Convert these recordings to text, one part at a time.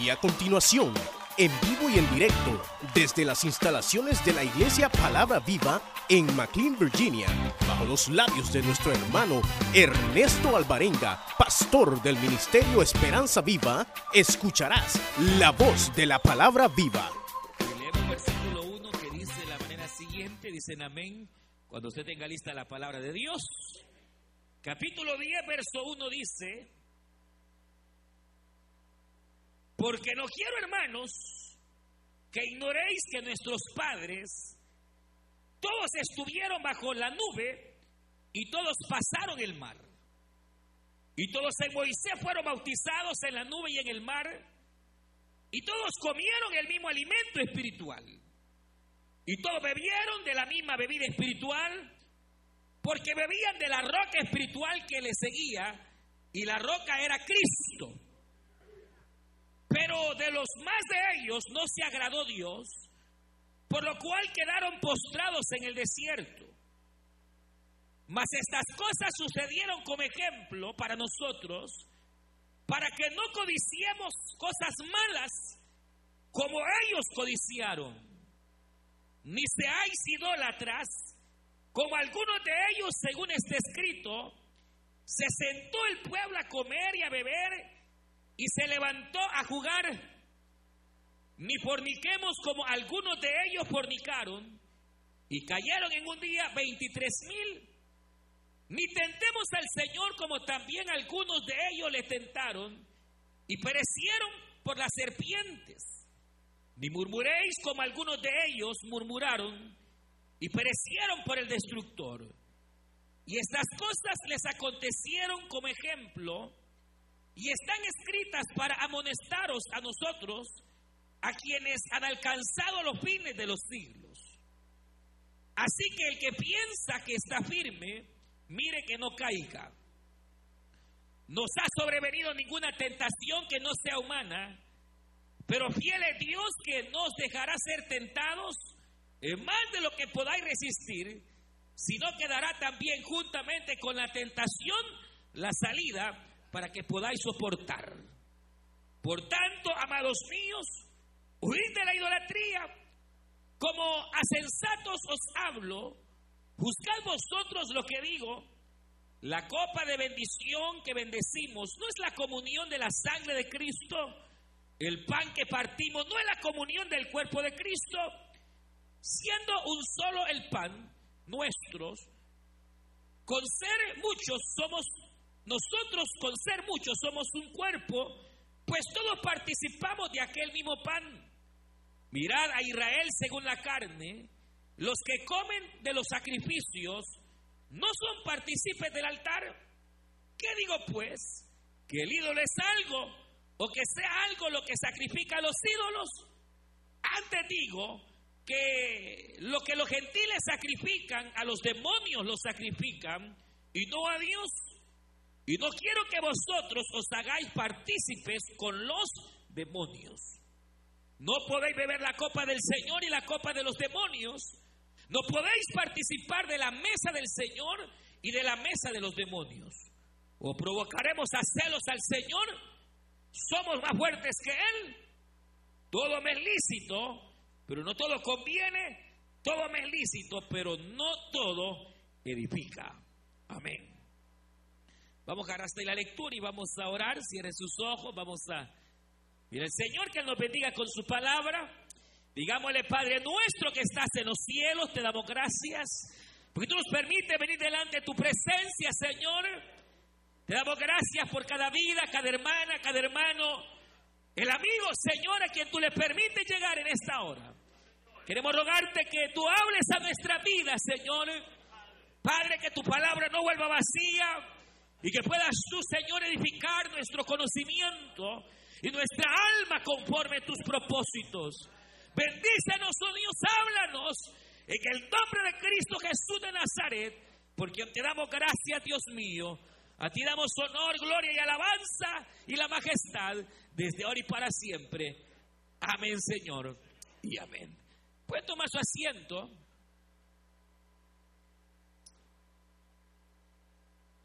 Y a continuación, en vivo y en directo, desde las instalaciones de la Iglesia Palabra Viva en McLean, Virginia, bajo los labios de nuestro hermano Ernesto Alvarenga, pastor del Ministerio Esperanza Viva, escucharás la voz de la Palabra Viva. Leemos versículo 1 que dice de la manera siguiente, dicen amén, cuando usted tenga lista la palabra de Dios. Capítulo 10, verso 1 dice, porque no quiero, hermanos, que ignoréis que nuestros padres, todos estuvieron bajo la nube y todos pasaron el mar. Y todos en Moisés fueron bautizados en la nube y en el mar. Y todos comieron el mismo alimento espiritual. Y todos bebieron de la misma bebida espiritual, porque bebían de la roca espiritual que les seguía, y la roca era Cristo. Pero de los más de ellos no se agradó Dios, por lo cual quedaron postrados en el desierto. Mas estas cosas sucedieron como ejemplo para nosotros, para que no codiciemos cosas malas como ellos codiciaron, ni seáis idólatras, como algunos de ellos, según está escrito, se sentó el pueblo a comer y a beber y se levantó a jugar. Ni forniquemos como algunos de ellos fornicaron y cayeron en un día 23 mil. Ni tentemos al Señor como también algunos de ellos le tentaron y perecieron por las serpientes. Ni murmuréis como algunos de ellos murmuraron y perecieron por el destructor. Y estas cosas les acontecieron como ejemplo y están escritas para amonestaros a nosotros, a quienes han alcanzado los fines de los siglos. Así que el que piensa que está firme, mire que no caiga. Nos ha sobrevenido ninguna tentación que no sea humana, pero fiel es Dios que nos dejará ser tentados en más de lo que podáis resistir, sino quedará también juntamente con la tentación la salida para que podáis soportar. Por tanto, amados míos, huid de la idolatría. Como a sensatos os hablo, juzgad vosotros lo que digo. La copa de bendición que bendecimos no es la comunión de la sangre de Cristo. El pan que partimos no es la comunión del cuerpo de Cristo. Siendo un solo el pan, nuestros, con ser muchos somos nosotros con ser muchos somos un cuerpo, pues todos participamos de aquel mismo pan. Mirad a Israel según la carne, los que comen de los sacrificios no son partícipes del altar. ¿Qué digo pues? ¿Que el ídolo es algo o que sea algo lo que sacrifica a los ídolos? Antes digo que lo que los gentiles sacrifican, a los demonios los sacrifican y no a Dios. Y no quiero que vosotros os hagáis partícipes con los demonios. No podéis beber la copa del Señor y la copa de los demonios. No podéis participar de la mesa del Señor y de la mesa de los demonios. O provocaremos a celos al Señor. Somos más fuertes que Él. Todo me es lícito, pero no todo conviene. Todo me es lícito, pero no todo edifica. Amén. Vamos a hasta la lectura y vamos a orar. Cierre sus ojos. Vamos a. Mira, el Señor que nos bendiga con su palabra. Digámosle, Padre nuestro que estás en los cielos, te damos gracias. Porque tú nos permites venir delante de tu presencia, Señor. Te damos gracias por cada vida, cada hermana, cada hermano. El amigo, Señor, a quien tú le permites llegar en esta hora. Queremos rogarte que tú hables a nuestra vida, Señor. Padre, que tu palabra no vuelva vacía, y que puedas tú, Señor, edificar nuestro conocimiento y nuestra alma conforme a tus propósitos. Bendícenos, oh Dios, háblanos en el nombre de Cristo Jesús de Nazaret, porque te damos gracias, Dios mío. A ti damos honor, gloria y alabanza y la majestad desde ahora y para siempre. Amén, Señor, y amén. Puede tomar su asiento.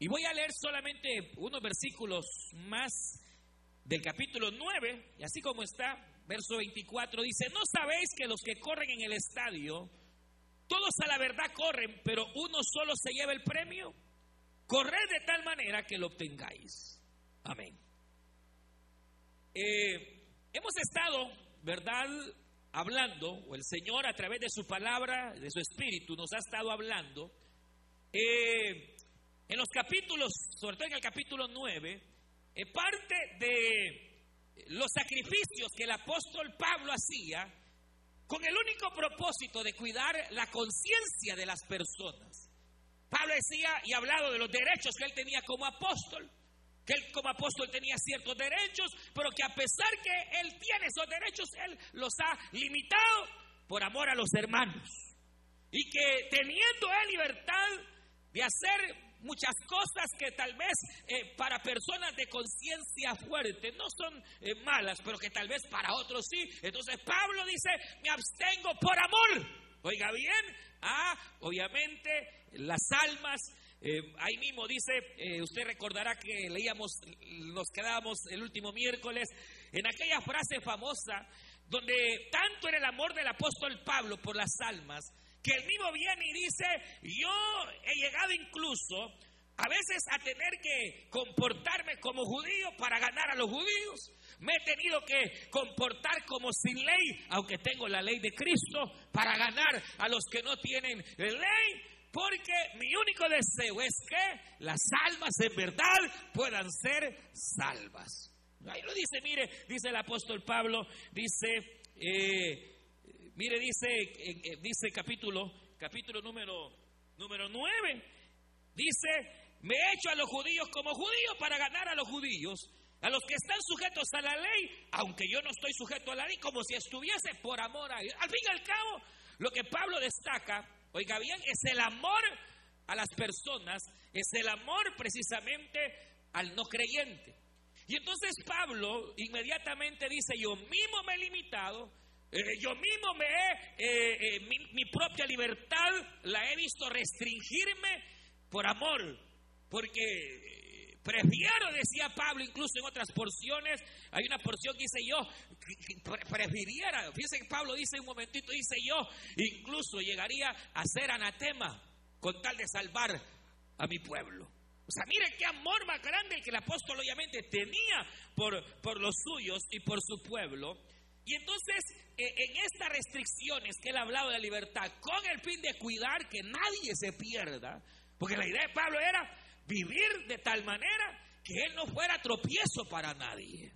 Y voy a leer solamente unos versículos más del capítulo 9, y así como está, verso 24, dice, ¿no sabéis que los que corren en el estadio, todos a la verdad corren, pero uno solo se lleva el premio? Corred de tal manera que lo obtengáis. Amén. Eh, hemos estado, ¿verdad? Hablando, o el Señor a través de su palabra, de su espíritu, nos ha estado hablando. Eh, en los capítulos, sobre todo en el capítulo 9, eh, parte de los sacrificios que el apóstol Pablo hacía con el único propósito de cuidar la conciencia de las personas. Pablo decía y hablado de los derechos que él tenía como apóstol, que él como apóstol tenía ciertos derechos, pero que a pesar que él tiene esos derechos, él los ha limitado por amor a los hermanos. Y que teniendo él libertad de hacer muchas cosas que tal vez eh, para personas de conciencia fuerte no son eh, malas, pero que tal vez para otros sí. Entonces Pablo dice, me abstengo por amor. Oiga bien, ah, obviamente las almas. Eh, ahí mismo dice, usted recordará que leíamos, nos quedábamos el último miércoles, en aquella frase famosa donde tanto era el amor del apóstol Pablo por las almas, que el mismo viene y dice, yo he llegado incluso a veces a tener que comportarme como judío para ganar a los judíos. Me he tenido que comportar como sin ley, aunque tengo la ley de Cristo, para ganar a los que no tienen ley. Porque mi único deseo es que las almas en verdad puedan ser salvas. Ahí lo dice, mire, dice el apóstol Pablo, dice, eh, Mire, dice, dice capítulo, capítulo número, número 9, dice, me he hecho a los judíos como judíos para ganar a los judíos, a los que están sujetos a la ley, aunque yo no estoy sujeto a la ley, como si estuviese por amor a ellos. Al fin y al cabo, lo que Pablo destaca, oiga bien, es el amor a las personas, es el amor precisamente al no creyente. Y entonces Pablo inmediatamente dice, yo mismo me he limitado eh, yo mismo me he, eh, eh, mi, propia libertad la he visto restringirme por amor, porque prefiero, decía Pablo, incluso en otras porciones, hay una porción que dice yo, prefiriera, fíjense que Pablo dice un momentito, dice yo, incluso llegaría a ser anatema con tal de salvar a mi pueblo. O sea, mire qué amor más grande que el apóstol obviamente tenía por, por los suyos y por su pueblo. Y entonces, eh, en estas restricciones que él ha hablado de libertad, con el fin de cuidar que nadie se pierda, porque la idea de Pablo era vivir de tal manera que él no fuera tropiezo para nadie.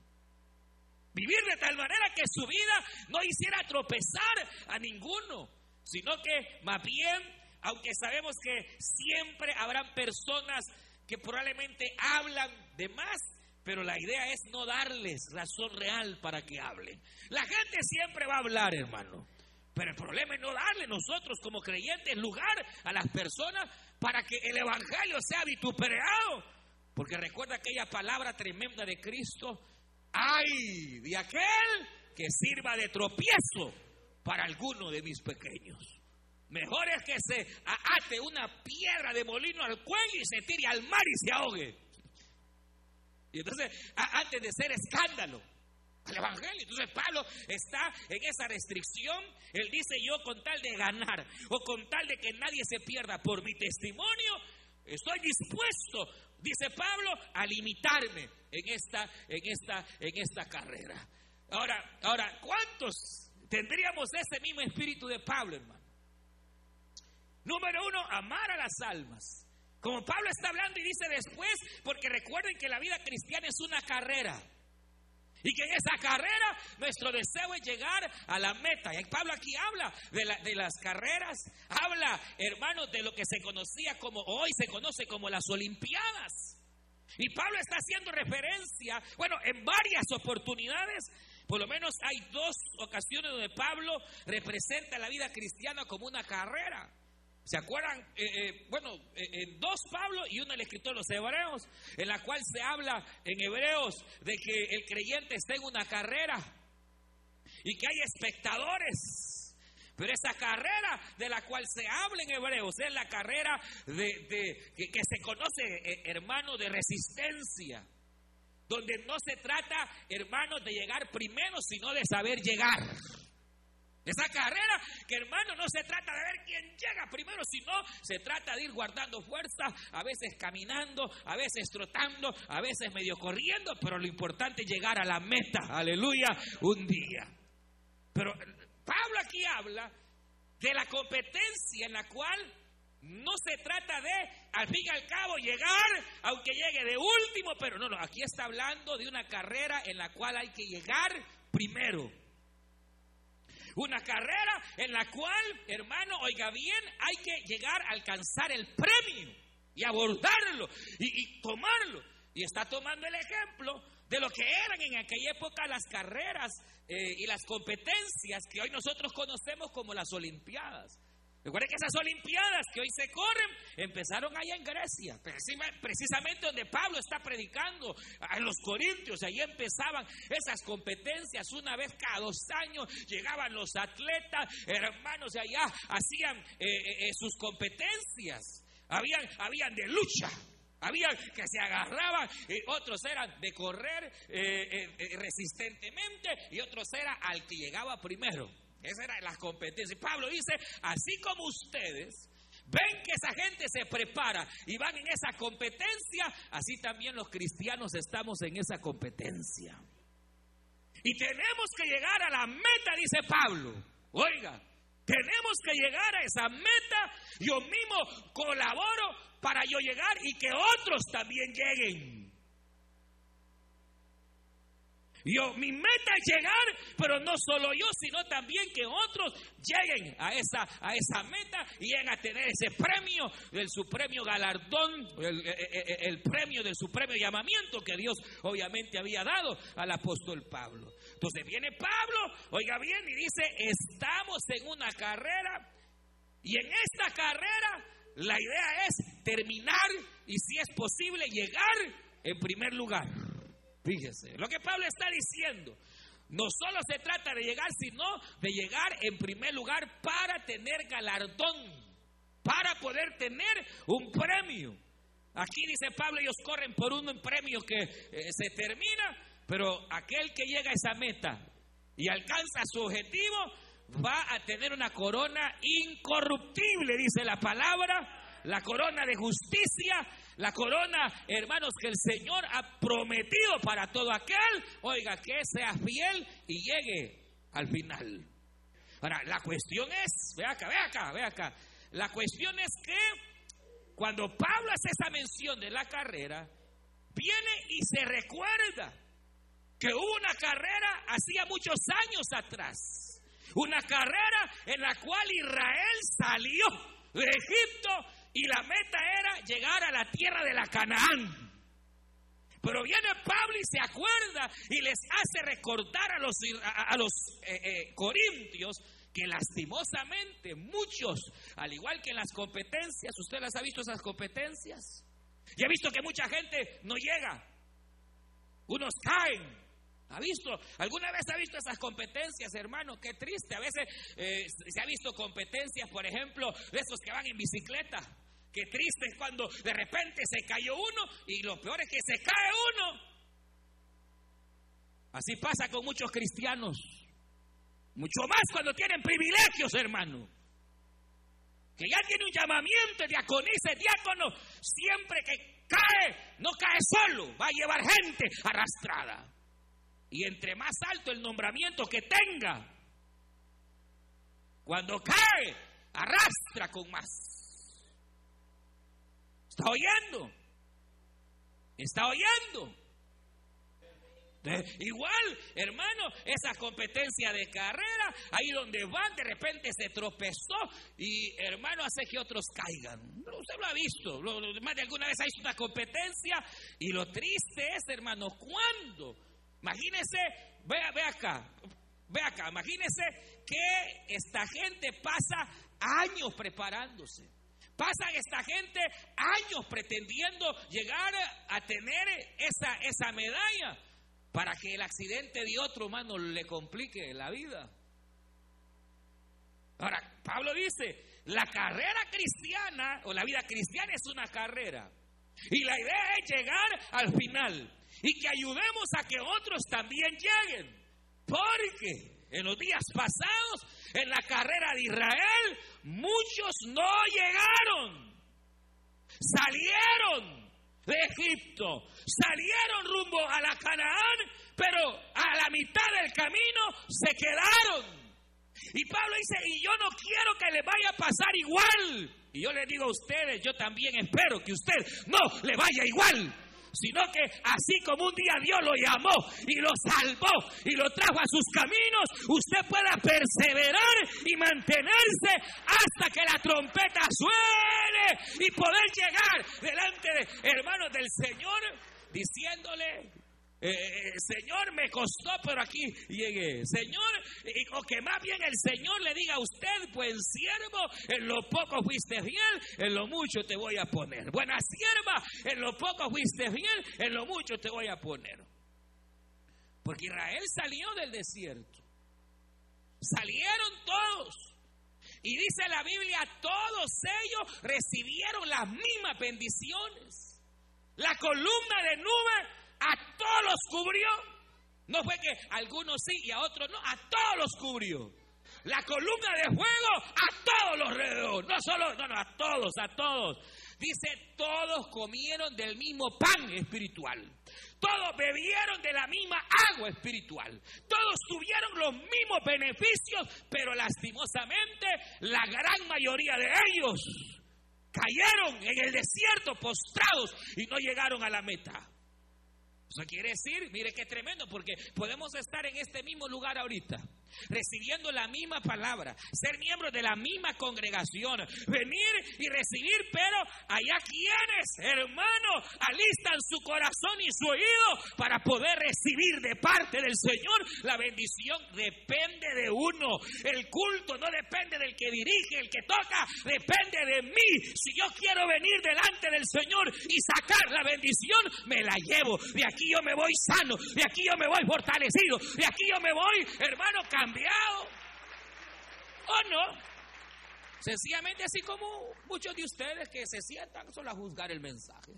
Vivir de tal manera que su vida no hiciera tropezar a ninguno, sino que más bien, aunque sabemos que siempre habrán personas que probablemente hablan de más, pero la idea es no darles razón real para que hablen. La gente siempre va a hablar, hermano. Pero el problema es no darle nosotros como creyentes lugar a las personas para que el Evangelio sea vituperado. Porque recuerda aquella palabra tremenda de Cristo. ¡Ay! De aquel que sirva de tropiezo para alguno de mis pequeños. Mejor es que se ate una piedra de molino al cuello y se tire al mar y se ahogue. Y entonces, antes de ser escándalo al Evangelio, entonces Pablo está en esa restricción. Él dice, yo con tal de ganar o con tal de que nadie se pierda por mi testimonio, estoy dispuesto, dice Pablo, a limitarme en esta, en esta, en esta carrera. Ahora, ahora, ¿cuántos tendríamos ese mismo espíritu de Pablo, hermano? Número uno, amar a las almas. Como Pablo está hablando y dice después, porque recuerden que la vida cristiana es una carrera. Y que en esa carrera nuestro deseo es llegar a la meta. Y Pablo aquí habla de, de, las carreras, habla, hermanos, de lo que se conocía como, hoy se conoce como las Olimpiadas. Y Pablo está haciendo referencia, bueno, en varias oportunidades, por lo menos hay dos ocasiones donde Pablo representa la vida cristiana como una carrera. ¿Se acuerdan? Eh, eh, bueno, eh, dos Pablo y uno el escritor de los Hebreos, en la cual se habla en Hebreos de que el creyente está en una carrera y que hay espectadores. Pero esa carrera de la cual se habla en Hebreos es la carrera de, que, se conoce, hermano, de resistencia. donde no se trata, hermanos, de llegar primero, sino de saber llegar. Esa carrera que hermano no se trata de ver quién llega primero, sino se trata de ir guardando fuerza, a veces caminando, a veces trotando, a veces medio corriendo, pero lo importante es llegar a la meta, aleluya, un día. Pero Pablo aquí habla de la competencia en la cual no se trata de, al fin y al cabo, llegar, aunque llegue de último, pero no, no, aquí está hablando de una carrera en la cual hay que llegar primero. Una carrera en la cual, hermano, oiga bien, hay que llegar a alcanzar el premio y abordarlo y, tomarlo. Y está tomando el ejemplo de lo que eran en aquella época las carreras eh, y las competencias que hoy nosotros conocemos como las Olimpiadas. Recuerden que esas Olimpiadas que hoy se corren empezaron allá en Grecia, precisamente donde Pablo está predicando a los Corintios. Allí empezaban esas competencias una vez cada dos años. Llegaban los atletas, hermanos de allá, hacían eh, eh, eh, sus competencias. Habían, habían de lucha. Habían que se agarraban, y otros eran de correr resistentemente y otros eran al que llegaba primero. Esa era la competencia. Pablo dice, así como ustedes ven que esa gente se prepara y van en esa competencia, así también los cristianos estamos en esa competencia. Y tenemos que llegar a la meta, dice Pablo. Oiga, tenemos que llegar a esa meta. Yo mismo colaboro para yo llegar y que otros también lleguen. Yo, mi meta es llegar, pero no solo yo, sino también que otros lleguen a esa, a esa meta y lleguen a tener ese premio del supremo galardón, el, el premio del supremo llamamiento que Dios obviamente había dado al apóstol Pablo. Entonces viene Pablo, oiga bien, y dice, estamos en una carrera y en esta carrera la idea es terminar y si es posible llegar en primer lugar. Fíjese, lo que Pablo está diciendo, no solo se trata de llegar, sino de llegar en primer lugar para tener galardón, para poder tener un premio. Aquí dice Pablo, ellos corren por un premio que eh, se termina, pero aquel que llega a esa meta y alcanza su objetivo va a tener una corona incorruptible, dice la palabra, la corona de justicia la corona, hermanos, que el Señor ha prometido para todo aquel, oiga, que sea fiel y llegue al final. Ahora, la cuestión es, ve acá, ve acá, ve acá. La cuestión es que cuando Pablo hace esa mención de la carrera, viene y se recuerda que hubo una carrera hacía muchos años atrás. Una carrera en la cual Israel salió de Egipto y la meta era llegar a la tierra de la Canaán. Pero viene Pablo y se acuerda y les hace recordar a los, a, los eh, eh, corintios que lastimosamente muchos, al igual que en las competencias, ¿usted las ha visto esas competencias? Y ha visto que mucha gente no llega. Unos caen. ¿Ha visto? ¿Alguna vez ha visto esas competencias, hermano? Qué triste. A veces eh, se ha visto competencias, por ejemplo, de esos que van en bicicleta. Qué triste es cuando de repente se cayó uno y lo peor es que se cae uno. Así pasa con muchos cristianos. Mucho más cuando tienen privilegios, hermano. Que ya tiene un llamamiento, diaconice, diácono. Siempre que cae, no cae solo, va a llevar gente arrastrada. Y entre más alto el nombramiento que tenga, cuando cae, arrastra con más. ¿Está oyendo? ¿Está oyendo? igual, hermano, esa competencia de carrera, ahí donde van, de repente se tropezó y, hermano, hace que otros caigan. Usted lo ha visto, más de alguna vez ha visto una competencia y lo triste es, hermano, ¿cuándo? Imagínese, vea, ve acá, ve acá, imagínese que esta gente pasa años preparándose Pasan esta gente años pretendiendo llegar a tener esa, esa medalla para que el accidente de otro humano le complique la vida. Ahora, Pablo dice, la carrera cristiana o la vida cristiana es una carrera. Y la idea es llegar al final y que ayudemos a que otros también lleguen. Porque en los días pasados, en la carrera de Israel, muchos no llegaron. Salieron de Egipto, salieron rumbo a la Canaán, pero a la mitad del camino se quedaron. Y Pablo dice, y yo no quiero que le vaya a pasar igual. Y yo le digo a ustedes, yo también espero que usted no le vaya igual sino que así como un día Dios lo llamó y lo salvó y lo trajo a sus caminos, usted pueda perseverar y mantenerse hasta que la trompeta suene y poder llegar delante de hermanos del Señor diciéndole, eh, eh, Señor, me costó, pero aquí llegué. Señor, o que más bien el Señor le diga a usted, pues siervo, en lo poco fuiste fiel, en lo mucho te voy a poner. Buena sierva, en lo poco fuiste fiel, en lo mucho te voy a poner. Porque Israel salió del desierto. Salieron todos. Y dice la Biblia, todos ellos recibieron las mismas bendiciones. La columna de nube a todos los cubrió. No fue que algunos sí y a otros no, a todos los cubrió. La columna de fuego a todos los rodeó. No solo, no, no, a todos, a todos. Dice, todos comieron del mismo pan espiritual. Todos bebieron de la misma agua espiritual. Todos tuvieron los mismos beneficios, pero lastimosamente la gran mayoría de ellos cayeron en el desierto postrados y no llegaron a la meta. Eso quiere decir, mire qué tremendo, porque podemos estar en este mismo lugar ahorita recibiendo la misma palabra, ser miembros de la misma congregación, venir y recibir, pero allá quienes, hermanos, alistan su corazón y su oído para poder recibir de parte del Señor la bendición depende de uno. El culto no depende del que dirige, el que toca, depende de mí. Si yo quiero venir delante del Señor y sacar la bendición, me la llevo. De aquí yo me voy sano, de aquí yo me voy fortalecido, de aquí yo me voy, hermano, cambiado. ¿O no? Sencillamente así como muchos de ustedes que se sientan solo a juzgar el mensaje.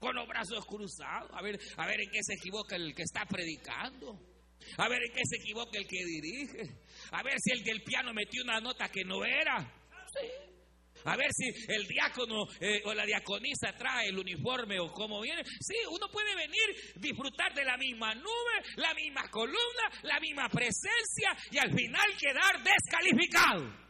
Con los brazos cruzados, a ver, a ver en qué se equivoca el que está predicando. A ver en qué se equivoca el que dirige. A ver si el del piano metió una nota que no era. Sí. A ver si el diácono eh, o la diaconisa trae el uniforme o cómo viene. Sí, uno puede venir, disfrutar de la misma nube, la misma columna, la misma presencia y al final quedar descalificado.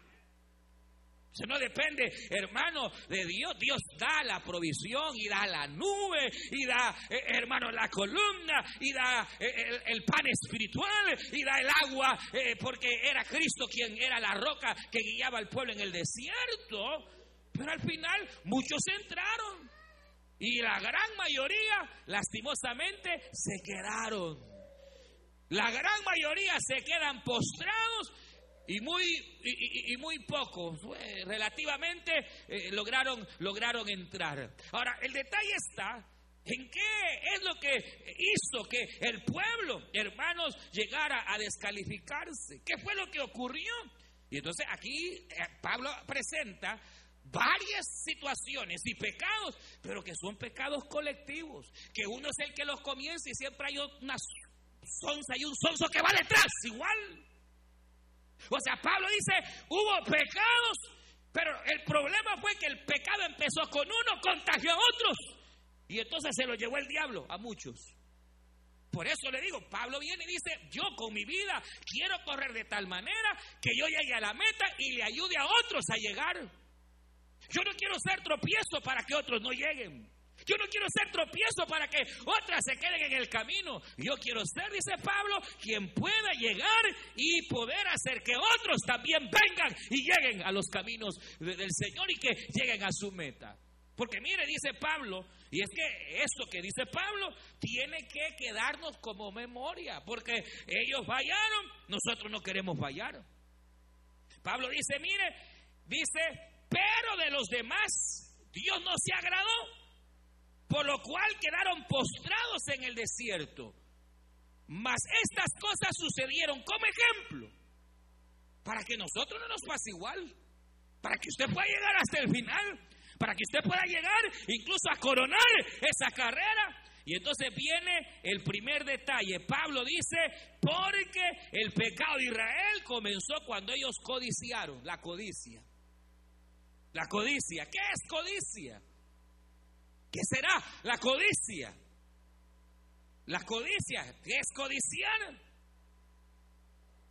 Eso no depende, hermano, de Dios. Dios da la provisión y da la nube y da, eh, hermano, la columna y da eh, el, pan espiritual y da el agua porque era Cristo quien era la roca que guiaba al pueblo en el desierto. Pero al final muchos entraron y la gran mayoría, lastimosamente, se quedaron. La gran mayoría se quedan postrados y muy, y, muy pocos, relativamente, eh, lograron, lograron entrar. Ahora, el detalle está en qué es lo que hizo que el pueblo, hermanos, llegara a descalificarse. ¿Qué fue lo que ocurrió? Y entonces aquí eh, Pablo presenta varias situaciones y pecados, pero que son pecados colectivos, que uno es el que los comienza y siempre hay una sonza y un sonso que va detrás, igual. O sea, Pablo dice, hubo pecados, pero el problema fue que el pecado empezó con uno, contagió a otros, y entonces se lo llevó el diablo a muchos. Por eso le digo, Pablo viene y dice, yo con mi vida quiero correr de tal manera que yo llegue a la meta y le ayude a otros a llegar. Yo no quiero ser tropiezo para que otros no lleguen. Yo no quiero ser tropiezo para que otras se queden en el camino. Yo quiero ser, dice Pablo, quien pueda llegar y poder hacer que otros también vengan y lleguen a los caminos del Señor y que lleguen a su meta. Porque mire, dice Pablo, y es que eso que dice Pablo tiene que quedarnos como memoria, porque ellos fallaron, nosotros no queremos fallar. Pablo dice, mire, dice, pero de los demás Dios no se agradó, por lo cual quedaron postrados en el desierto. Mas estas cosas sucedieron como ejemplo, para que nosotros no nos pase igual, para que usted pueda llegar hasta el final, para que usted pueda llegar incluso a coronar esa carrera. Y entonces viene el primer detalle. Pablo dice, porque el pecado de Israel comenzó cuando ellos codiciaron, la codicia. La codicia. ¿Qué es codicia? ¿Qué será la codicia? La codicia, ¿qué es codiciar?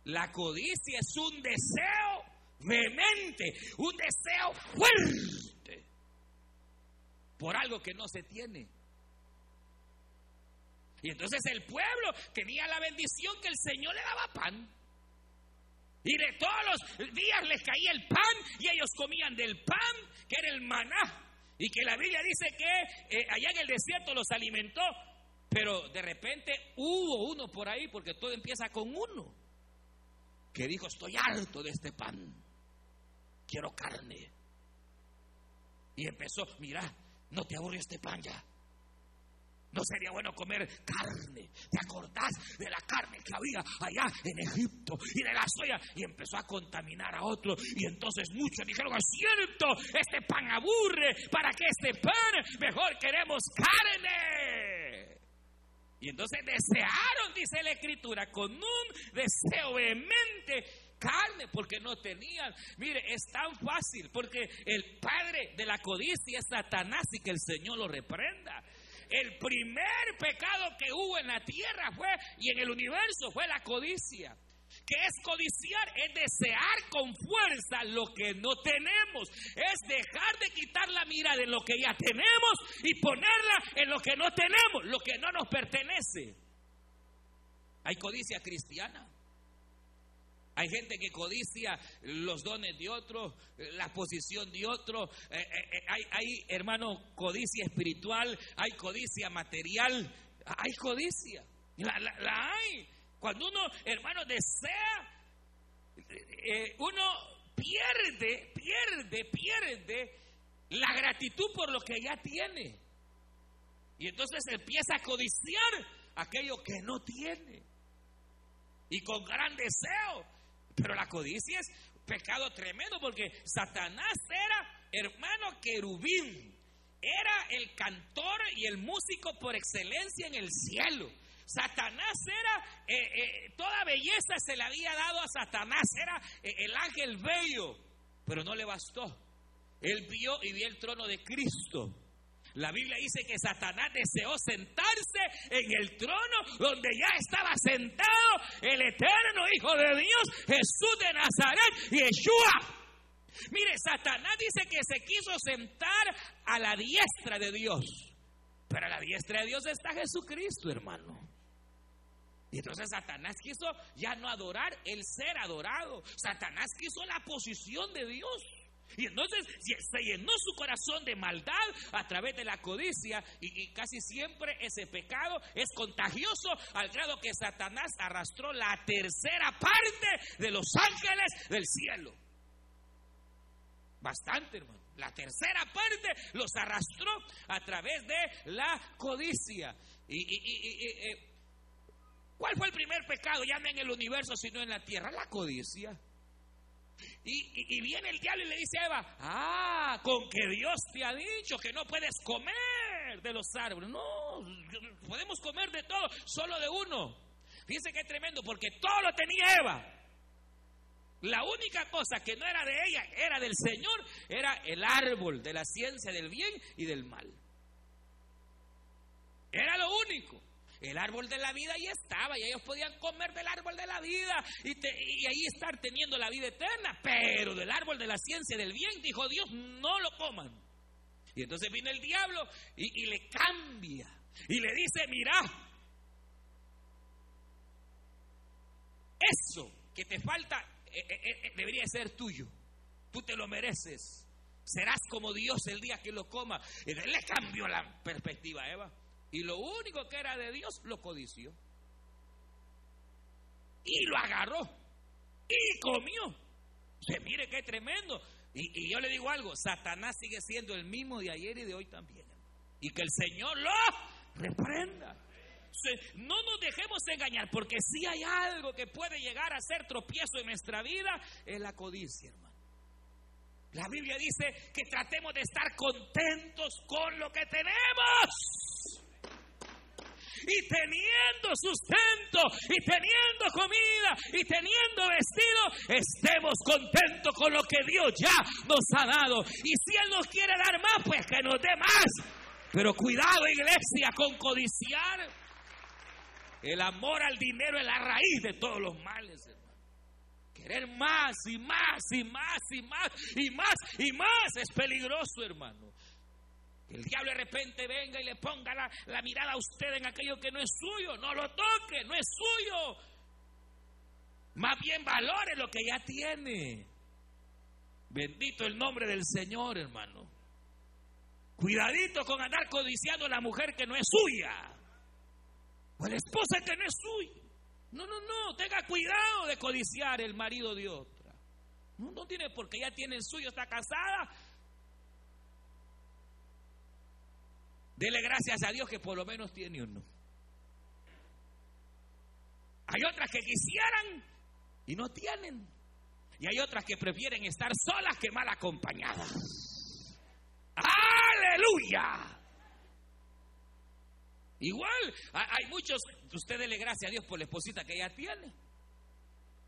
La codicia es un deseo vehemente, un deseo fuerte por algo que no se tiene. Y entonces el pueblo tenía la bendición que el Señor le daba pan. Y de todos los días les caía el pan y ellos comían del pan, que era el maná. Y que la Biblia dice que eh, allá en el desierto los alimentó. Pero de repente hubo uno por ahí, porque todo empieza con uno, que dijo, estoy harto de este pan, quiero carne. Y empezó, mira, no te aburre este pan ya. No sería bueno comer carne. ¿Te acordás de la carne que había allá en Egipto y de la soya? Y empezó a contaminar a otro. Y entonces muchos dijeron, es cierto, este pan aburre. ¿Para qué este pan? Mejor queremos carne. Y entonces desearon, dice la escritura, con un deseo vehemente carne porque no tenían. Mire, es tan fácil porque el padre de la codicia es Satanás y que el Señor lo reprenda. El primer pecado que hubo en la tierra fue y en el universo fue la codicia. que es codiciar? Es desear con fuerza lo que no tenemos. Es dejar de quitar la mira de lo que ya tenemos y ponerla en lo que no tenemos, lo que no nos pertenece. Hay codicia cristiana. Hay gente que codicia los dones de otro, la posición de otro. Eh, eh, eh, hay, hay, hermano, codicia espiritual, hay codicia material, hay codicia. La, hay. Cuando uno, hermano, desea, uno pierde, pierde, pierde la gratitud por lo que ya tiene. Y entonces empieza a codiciar aquello que no tiene. Y con gran deseo pero la codicia es pecado tremendo porque Satanás era hermano querubín. Era el cantor y el músico por excelencia en el cielo. Satanás era, eh, eh, toda belleza se le había dado a Satanás, era eh, el ángel bello, pero no le bastó. Él vio y vio el trono de Cristo. La Biblia dice que Satanás deseó sentarse en el trono donde ya estaba sentado el eterno Hijo de Dios, Jesús de Nazaret, Yeshua. Mire, Satanás dice que se quiso sentar a la diestra de Dios. Pero a la diestra de Dios está Jesucristo, hermano. Y entonces Satanás quiso ya no adorar el ser adorado. Satanás quiso la posición de Dios. Y entonces se llenó su corazón de maldad a través de la codicia y, casi siempre ese pecado es contagioso al grado que Satanás arrastró la tercera parte de los ángeles del cielo. Bastante, hermano. La tercera parte los arrastró a través de la codicia. Y, eh, ¿Cuál fue el primer pecado? Ya no en el universo, sino en la tierra. La codicia. Y, viene el diablo y le dice a Eva, ah, con que Dios te ha dicho que no puedes comer de los árboles. No, podemos comer de todo, solo de uno. Fíjense que es tremendo, porque todo lo tenía Eva. La única cosa que no era de ella, era del Señor, era el árbol de la ciencia del bien y del mal. Era lo único. El árbol de la vida ahí estaba y ellos podían comer del árbol de la vida y, ahí estar teniendo la vida eterna. Pero del árbol de la ciencia del bien, dijo Dios, no lo coman. Y entonces viene el diablo y, le cambia y le dice, mira, eso que te falta eh, eh, eh, debería ser tuyo. Tú te lo mereces. Serás como Dios el día que lo coma. Y le cambió la perspectiva a Eva. Y lo único que era de Dios lo codició. Y lo agarró. Y comió. Se mire qué tremendo. Y, yo le digo algo, Satanás sigue siendo el mismo de ayer y de hoy también. Y que el Señor lo reprenda. No nos dejemos engañar, porque si hay algo que puede llegar a ser tropiezo en nuestra vida, es la codicia, hermano. La Biblia dice que tratemos de estar contentos con lo que tenemos. Y teniendo sustento, y teniendo comida, y teniendo vestido, estemos contentos con lo que Dios ya nos ha dado. Y si Él nos quiere dar más, pues que nos dé más. Pero cuidado, iglesia, con codiciar. El amor al dinero es la raíz de todos los males, hermano. Querer más y más y más y más y más y más es peligroso, hermano. El diablo de repente venga y le ponga la, la mirada a usted en aquello que no es suyo. No lo toque, no es suyo. Más bien valore lo que ya tiene. Bendito el nombre del Señor, hermano. Cuidadito con andar codiciando a la mujer que no es suya. O la esposa que no es suya. No, no, no. Tenga cuidado de codiciar el marido de otra. No, no tiene porque ya tiene el suyo, está casada. Dele gracias a Dios que por lo menos tiene uno. Hay otras que quisieran y no tienen. Y hay otras que prefieren estar solas que mal acompañadas. Aleluya. Igual, hay muchos, usted dele gracias a Dios por la esposita que ella tiene.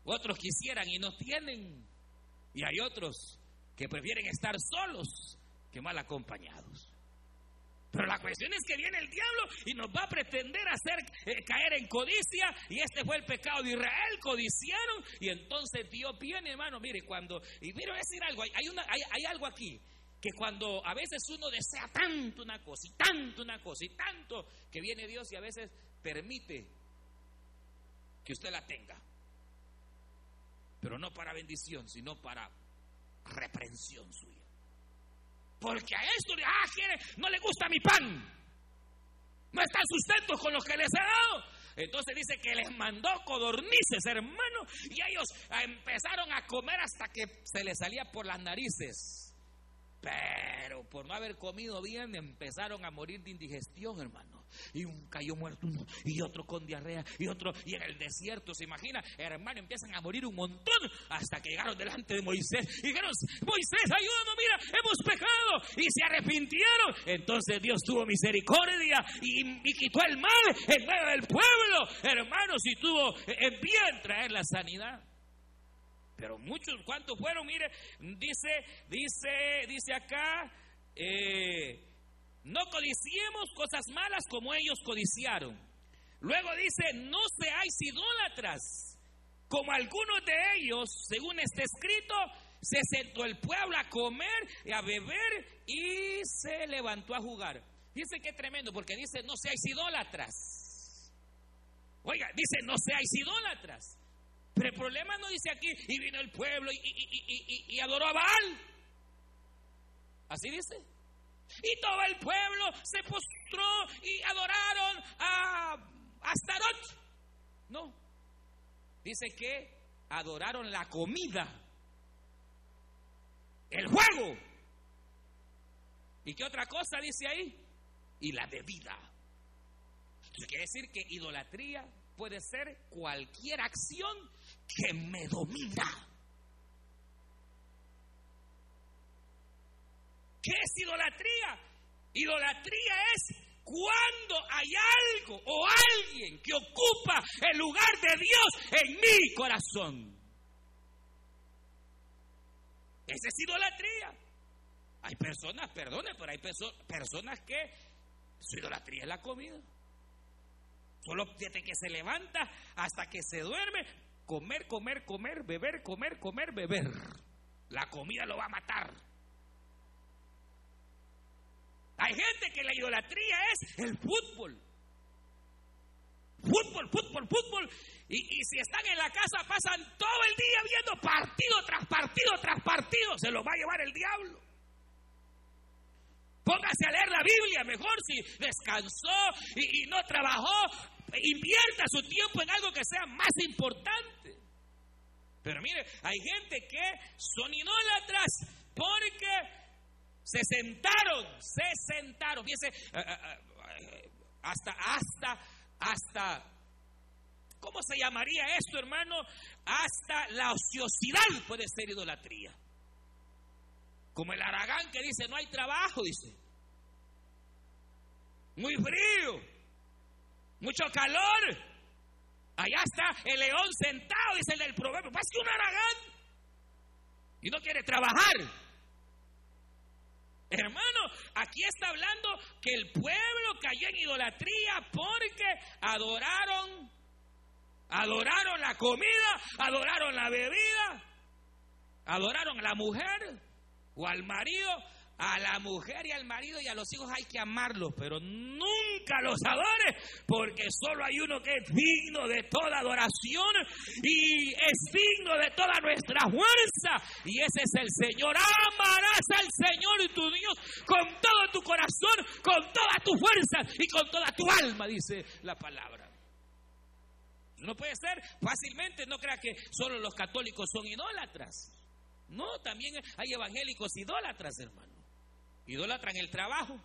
Otros quisieran y no tienen. Y hay otros que prefieren estar solos que mal acompañados. Pero la cuestión es que viene el diablo y nos va a pretender hacer eh, caer en codicia. Y este fue el pecado de Israel, codiciaron. Y entonces Dios viene, hermano. Mire, cuando. Y quiero decir algo: hay, hay, hay algo aquí que cuando a veces uno desea tanto una cosa y tanto una cosa y tanto que viene Dios y a veces permite que usted la tenga. Pero no para bendición, sino para reprensión suya. Porque a esto ah, quiere, no le gusta mi pan. No están sustentos con lo que les he dado. Entonces dice que les mandó codornices, hermano, y ellos empezaron a comer hasta que se les salía por las narices. Pero por no haber comido bien empezaron a morir de indigestión, hermano. Y un cayó muerto y otro con diarrea, y otro, y en el desierto, se imagina, hermano, empiezan a morir un montón hasta que llegaron delante de Moisés. Y dijeron, Moisés, ayúdanos, mira, hemos pecado. Y se arrepintieron. Entonces Dios tuvo misericordia y, y quitó el mal en medio del pueblo. Hermanos, y tuvo en bien traer la sanidad. Pero muchos, ¿cuántos fueron? Mire, dice, dice, dice acá, eh, no codiciemos cosas malas como ellos codiciaron. Luego dice, no seáis idólatras, como algunos de ellos, según está escrito, se sentó el pueblo a comer y a beber y se levantó a jugar. Dice que tremendo, porque dice, no seáis idólatras. Oiga, dice, no seáis idólatras. Pero el problema no dice aquí, y vino el pueblo y, adoró a Baal. Así dice. Y todo el pueblo se postró y adoraron a Astarot. No. Dice que adoraron la comida, el juego. ¿Y qué otra cosa dice ahí? Y la bebida. Eso quiere decir que idolatría puede ser cualquier acción que me domina. ¿Qué es idolatría? Idolatría es cuando hay algo o alguien que ocupa el lugar de Dios en mi corazón. Esa es idolatría. Hay personas, perdone, pero hay personas que su idolatría es la comida. Solo desde que se levanta hasta que se duerme, comer, comer, comer, beber, comer, comer, beber. La comida lo va a matar. Hay gente que la idolatría es el fútbol. Fútbol, fútbol, fútbol. Y, si están en la casa pasan todo el día viendo partido tras partido tras partido. Se los va a llevar el diablo. Póngase a leer la Biblia mejor si descansó y, y no trabajó. Invierta su tiempo en algo que sea más importante. Pero mire, hay gente que son idólatras porque se sentaron, se sentaron. Fíjese, eh, eh, eh, hasta, hasta, hasta, ¿cómo se llamaría esto, hermano? Hasta la ociosidad puede ser idolatría. Como el Aragán que dice, no hay trabajo, dice. Muy frío, mucho calor. Allá está el león sentado, dice el del proverbio. Pasa un Aragán y no quiere trabajar. Hermano, aquí está hablando que el pueblo cayó en idolatría porque adoraron, adoraron la comida, adoraron la bebida, adoraron a la mujer o al marido a la mujer y al marido y a los hijos hay que amarlos, pero nunca los adore, porque solo hay uno que es digno de toda adoración y es digno de toda nuestra fuerza, y ese es el Señor. Amarás al Señor y tu Dios con todo tu corazón, con toda tu fuerza y con toda tu alma, dice la palabra. No puede ser fácilmente, no crea que solo los católicos son idólatras. No, también hay evangélicos idólatras, hermano idolatran el trabajo.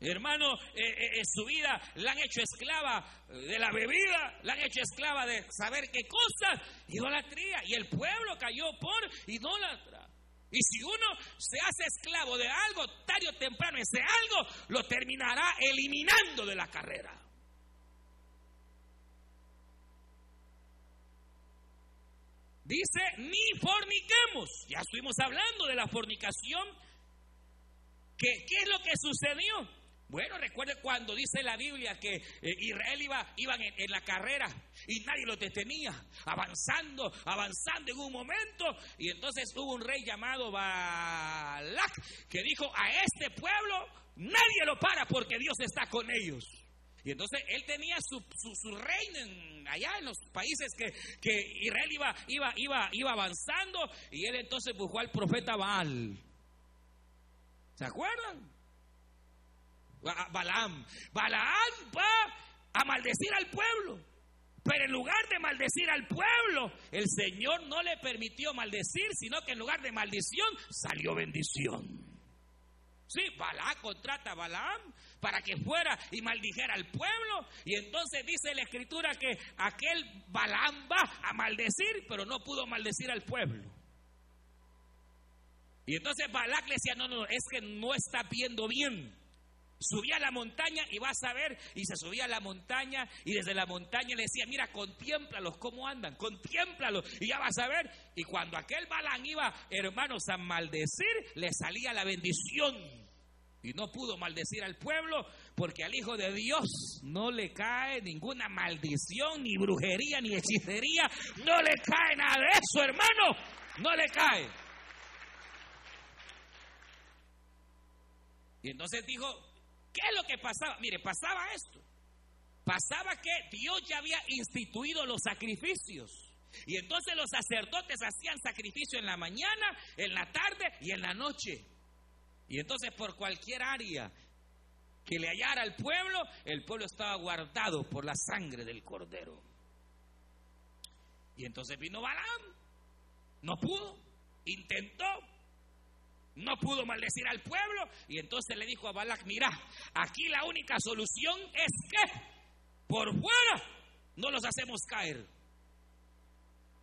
Hermano, eh, eh, en su vida la han hecho esclava de la bebida, la han hecho esclava de saber qué cosas, idolatría. Y el pueblo cayó por idólatra. Y si uno se hace esclavo de algo, tarde o temprano ese algo lo terminará eliminando de la carrera. Dice, ni forniquemos. Ya estuvimos hablando de la fornicación ¿Qué, es lo que sucedió? Bueno, recuerde cuando dice la Biblia que eh, Israel iba iban en, la carrera y nadie lo detenía, avanzando, avanzando en un momento. Y entonces hubo un rey llamado Balak que dijo, a este pueblo nadie lo para porque Dios está con ellos. Y entonces él tenía su, su, reino allá en los países que, que Israel iba, iba, iba, iba avanzando y él entonces buscó al profeta Baal. ¿Se acuerdan? Balaam. Balaam va a maldecir al pueblo. Pero en lugar de maldecir al pueblo, el Señor no le permitió maldecir, sino que en lugar de maldición salió bendición. Sí, Balaam contrata a Balaam para que fuera y maldijera al pueblo. Y entonces dice la escritura que aquel Balaam va a maldecir, pero no pudo maldecir al pueblo. Y entonces Balak le decía, no, no, es que no está viendo bien. Subía a la montaña y vas a ver, y se subía a la montaña y desde la montaña le decía, mira, contémplalos, cómo andan, contémplalos, y ya vas a ver. Y cuando aquel Balán iba, hermanos, a maldecir, le salía la bendición. Y no pudo maldecir al pueblo porque al Hijo de Dios no le cae ninguna maldición, ni brujería, ni hechicería. No le cae nada de eso, hermano. No le cae. Y entonces dijo, ¿qué es lo que pasaba? Mire, pasaba esto. Pasaba que Dios ya había instituido los sacrificios. Y entonces los sacerdotes hacían sacrificio en la mañana, en la tarde y en la noche. Y entonces por cualquier área que le hallara al pueblo, el pueblo estaba guardado por la sangre del cordero. Y entonces vino Balaam, no pudo, intentó, no pudo maldecir al pueblo y entonces le dijo a Balak, mira, aquí la única solución es que por fuera no los hacemos caer.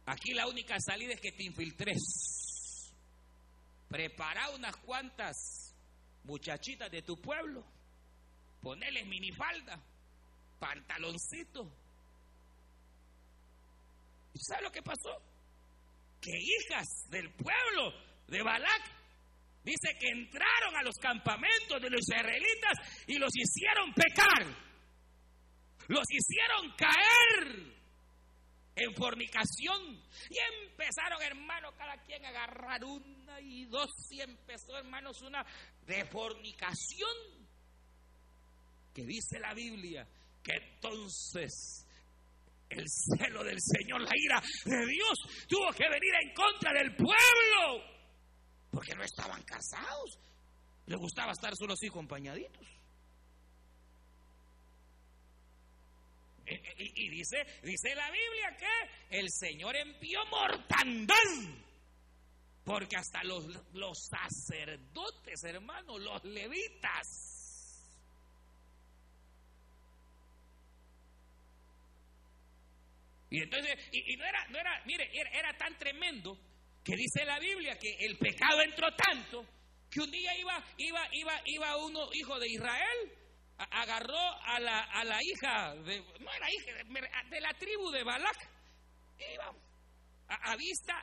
Aquí la única salida es que te infiltres. Prepara unas cuantas muchachitas de tu pueblo, poneles minifalda, pantaloncito. ¿Y sabes lo que pasó? Que hijas del pueblo de Balak Dice que entraron a los campamentos de los israelitas y los hicieron pecar. Los hicieron caer en fornicación. Y empezaron, hermano, cada quien a agarrar una y dos. Y empezó, hermanos, una de fornicación. Que dice la Biblia que entonces el celo del Señor, la ira de Dios, tuvo que venir en contra del pueblo porque no estaban casados. Le gustaba estar solos y acompañaditos. E, e, y, dice, dice la Biblia que el Señor envió mortandad. Porque hasta los, los sacerdotes, hermanos, los levitas, Y entonces, y, no era, no era, mire, era, tan tremendo que dice la Biblia que el pecado entró tanto que un día iba, iba, iba, iba uno, hijo de Israel, agarró a la, a la hija, de, no era hija, de, la tribu de Balac, iba a, vista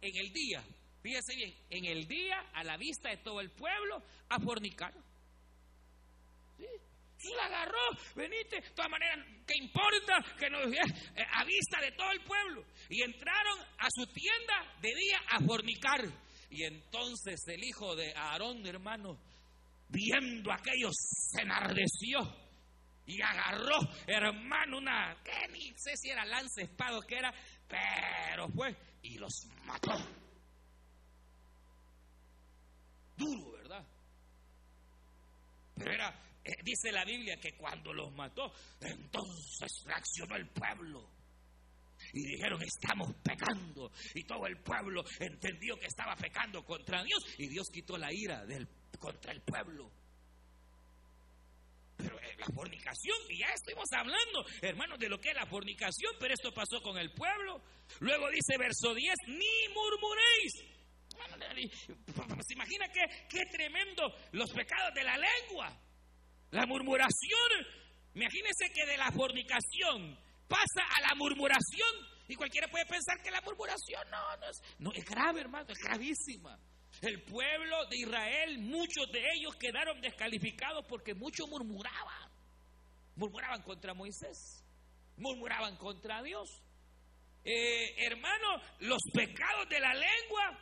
en el día, fíjese bien, en el día, a la vista de todo el pueblo, a fornicar. La agarró, venite, de todas maneras, ¿qué importa? Que no, eh, a vista de todo el pueblo. Y entraron a su tienda de día a fornicar. Y entonces el hijo de Aarón, hermano, viendo aquello, se enardeció y agarró, hermano, una, que ni sé si era lance espado que era, pero fue y los mató. Duro, ¿verdad? Pero era, dice la Biblia que cuando los mató, entonces reaccionó el pueblo y dijeron, estamos pecando. Y todo el pueblo entendió que estaba pecando contra Dios y Dios quitó la ira del, contra el pueblo. Pero eh, la fornicación, y ya estuvimos hablando, hermanos, de lo que es la fornicación, pero esto pasó con el pueblo. Luego dice verso 10, ni murmuréis. ¿Se imagina qué, qué tremendo los pecados de la lengua? La murmuración. Imagínense que de la fornicación pasa a la murmuración. Y cualquiera puede pensar que la murmuración no, no es, no, es grave, hermano, es gravísima. El pueblo de Israel, muchos de ellos quedaron descalificados porque muchos murmuraban. Murmuraban contra Moisés, murmuraban contra Dios. Eh, hermano, los pecados de la lengua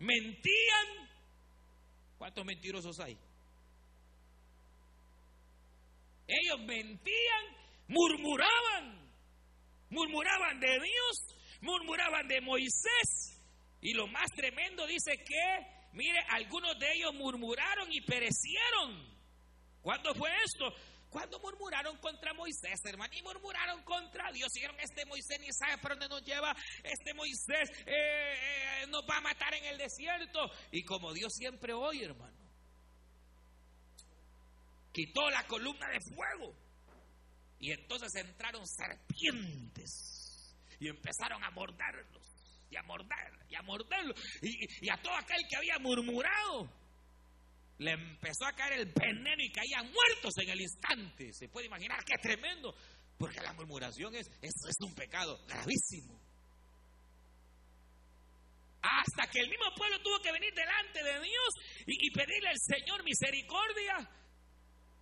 mentían. ¿Cuántos mentirosos hay? Ellos mentían murmuraban, murmuraban de Dios, murmuraban de Moisés. Y lo más tremendo dice que, mire, algunos de ellos murmuraron y perecieron. ¿Cuándo fue esto? Cuando murmuraron contra Moisés, hermano, y murmuraron contra Dios. Dijeron, este Moisés ni sabe por dónde nos lleva, este Moisés eh, eh, nos va a matar en el desierto. Y como Dios siempre oye, hermano, quitó la columna de fuego y entonces entraron serpientes y empezaron a morderlos y a morder y a morderlos. Y, a todo aquel que había murmurado le empezó a caer el veneno y caían muertos en el instante. Se puede imaginar qué tremendo, porque la murmuración es, es, un pecado gravísimo. Hasta que el mismo pueblo tuvo que venir delante de Dios y, y pedirle al Señor misericordia,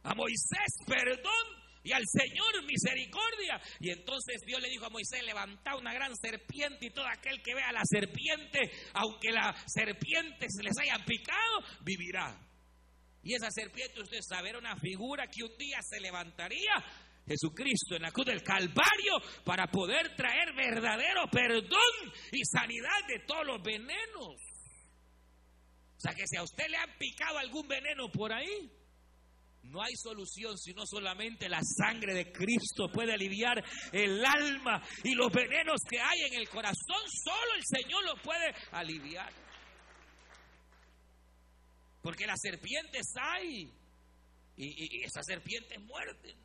a Moisés perdón y al Señor misericordia. Y entonces Dios le dijo a Moisés, levanta una gran serpiente y todo aquel que vea la serpiente, aunque la serpiente se les haya picado, vivirá. Y esa serpiente, usted sabe, era una figura que un día se levantaría Jesucristo en la cruz del Calvario para poder traer verdadero perdón y sanidad de todos los venenos. O sea que si a usted le han picado algún veneno por ahí, no hay solución sino solamente la sangre de Cristo puede aliviar el alma y los venenos que hay en el corazón. Solo el Señor los puede aliviar. Porque las serpientes hay y, esas serpientes muerden.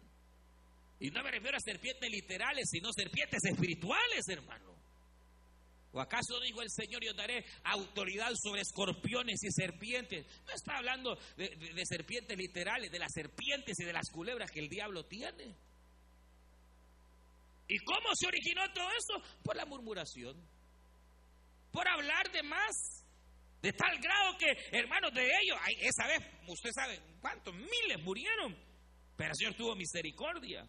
Y no me refiero a serpientes literales, sino serpientes espirituales, hermano. ¿O acaso dijo el Señor, yo daré autoridad sobre escorpiones y serpientes? No está hablando de, serpientes literales, de las serpientes y de las culebras que el diablo tiene. ¿Y cómo se originó todo eso? Por la murmuración. Por hablar de más. De tal grado que, hermanos, de ellos, esa vez, usted sabe cuántos, miles murieron. Pero el Señor tuvo misericordia.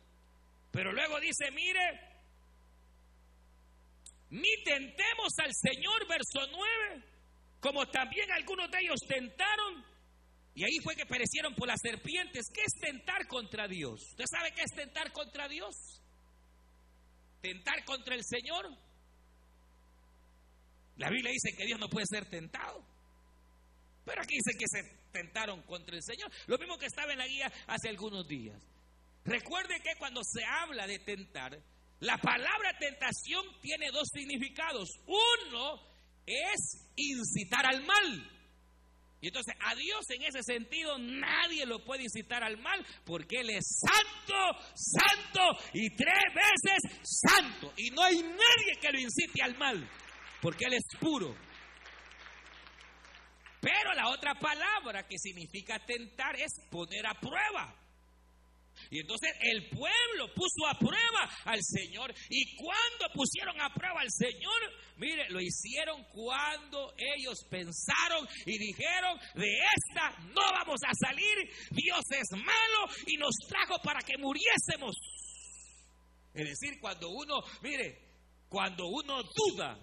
Pero luego dice, mire, ni tentemos al Señor, verso 9, como también algunos de ellos tentaron. Y ahí fue que perecieron por las serpientes. ¿Qué es tentar contra Dios? ¿Usted sabe qué es tentar contra Dios? Tentar contra el Señor. La Biblia dice que Dios no puede ser tentado. Pero aquí dice que se tentaron contra el Señor. Lo mismo que estaba en la guía hace algunos días. Recuerde que cuando se habla de tentar, la palabra tentación tiene dos significados. Uno es incitar al mal. Y entonces a Dios en ese sentido nadie lo puede incitar al mal porque Él es santo, santo y tres veces santo. Y no hay nadie que lo incite al mal porque Él es puro. Pero la otra palabra que significa tentar es poner a prueba. Y entonces el pueblo puso a prueba al Señor. Y cuando pusieron a prueba al Señor, mire, lo hicieron cuando ellos pensaron y dijeron, de esta no vamos a salir, Dios es malo y nos trajo para que muriésemos. Es decir, cuando uno, mire, cuando uno duda,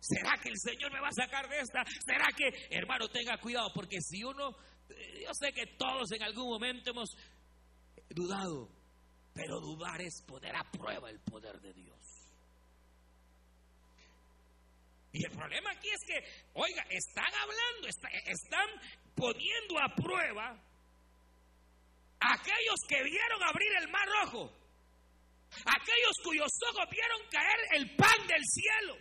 ¿será que el Señor me va a sacar de esta? ¿Será que, hermano, tenga cuidado? Porque si uno, yo sé que todos en algún momento hemos dudado, pero dudar es poner a prueba el poder de Dios. Y el problema aquí es que, oiga, están hablando, están poniendo a prueba aquellos que vieron abrir el mar rojo, aquellos cuyos ojos vieron caer el pan del cielo,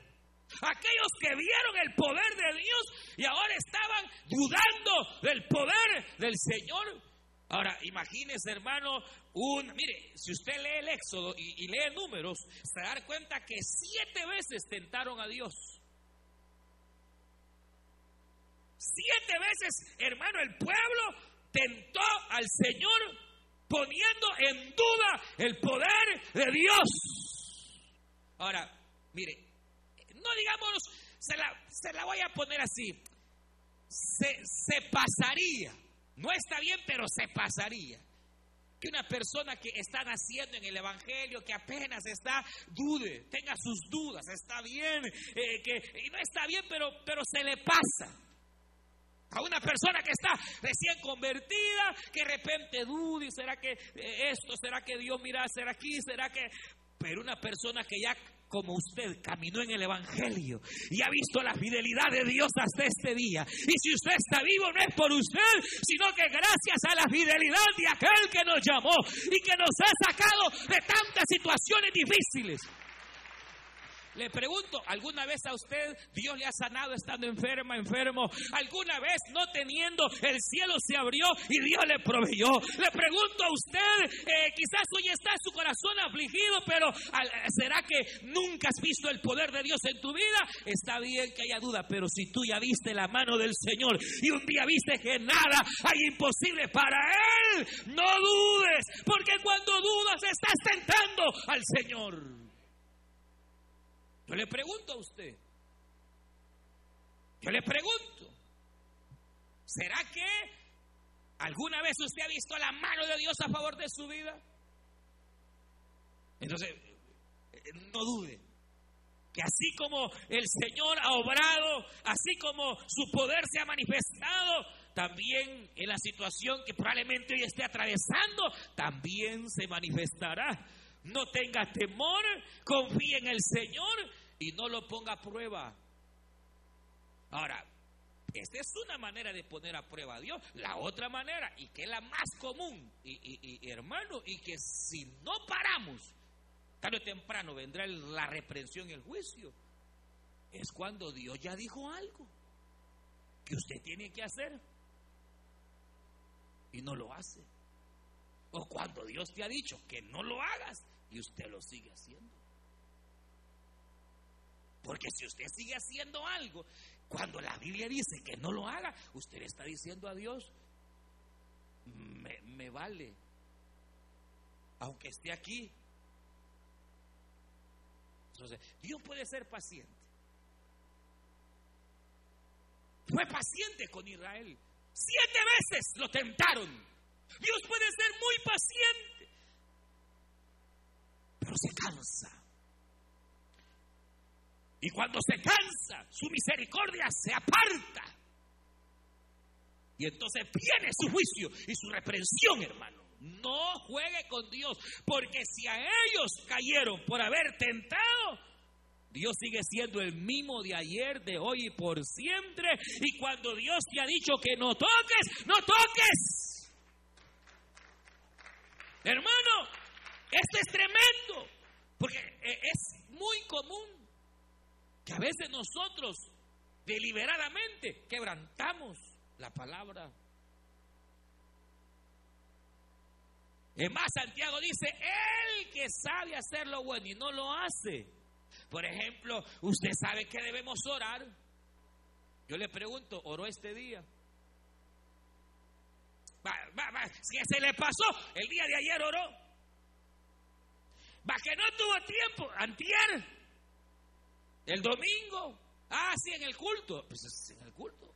aquellos que vieron el poder de Dios y ahora estaban dudando del poder del Señor. Ahora, imagínese, hermano, un, mire, si usted lee el Éxodo y, lee números, se da cuenta que siete veces tentaron a Dios. Siete veces, hermano, el pueblo tentó al Señor poniendo en duda el poder de Dios. Ahora, mire, no digamos, se la, se la voy a poner así, se, se pasaría, no está bien, pero se pasaría. Que una persona que está naciendo en el Evangelio, que apenas está, dude, tenga sus dudas, está bien, eh, que y no está bien, pero, pero se le pasa. A una persona que está recién convertida, que de repente duda, será que eh, esto, será que Dios mira, será aquí, será que... Pero una persona que ya como usted caminó en el Evangelio y ha visto la fidelidad de Dios hasta este día. Y si usted está vivo no es por usted, sino que gracias a la fidelidad de aquel que nos llamó y que nos ha sacado de tantas situaciones difíciles. Le pregunto, ¿alguna vez a usted Dios le ha sanado estando enferma, enfermo? ¿Alguna vez no teniendo el cielo se abrió y Dios le proveyó? Le pregunto a usted, eh, quizás hoy está su corazón afligido, pero ¿será que nunca has visto el poder de Dios en tu vida? Está bien que haya duda, pero si tú ya viste la mano del Señor y un día viste que nada hay imposible para Él, no dudes, porque cuando dudas estás tentando al Señor. Yo le pregunto a usted, yo le pregunto, ¿será que alguna vez usted ha visto la mano de Dios a favor de su vida? Entonces, no dude que así como el Señor ha obrado, así como su poder se ha manifestado, también en la situación que probablemente hoy esté atravesando, también se manifestará. No tenga temor, confíe en el Señor y no lo ponga a prueba. Ahora, esta es una manera de poner a prueba a Dios. La otra manera, y que es la más común, y, hermano, y que si no paramos, tarde o temprano vendrá la reprensión y el juicio, es cuando Dios ya dijo algo que usted tiene que hacer y no lo hace. O cuando Dios te ha dicho que no lo hagas y usted lo sigue haciendo. Porque si usted sigue haciendo algo, cuando la Biblia dice que no lo haga, usted le está diciendo a Dios, me, vale, aunque esté aquí. Entonces, Dios puede ser paciente. Fue paciente con Israel. Siete veces lo tentaron. Dios puede ser muy paciente, pero se cansa. Y cuando se cansa, su misericordia se aparta. Y entonces viene su juicio y su reprensión, hermano. No juegue con Dios, porque si a ellos cayeron por haber tentado, Dios sigue siendo el mismo de ayer, de hoy y por siempre. Y cuando Dios te ha dicho que no toques, no toques. Hermano, esto es tremendo, porque e-, es muy común que a veces nosotros deliberadamente quebrantamos la palabra. Es más, Santiago dice, el que sabe hacer lo bueno y no lo hace. Por ejemplo, usted sabe que debemos orar. Yo le pregunto, ¿oró este día? Va, va, va, si se le pasó, el día de ayer oró. Va, que no tuvo tiempo, antier, el domingo, ah, sí, en el culto, pues es en el culto.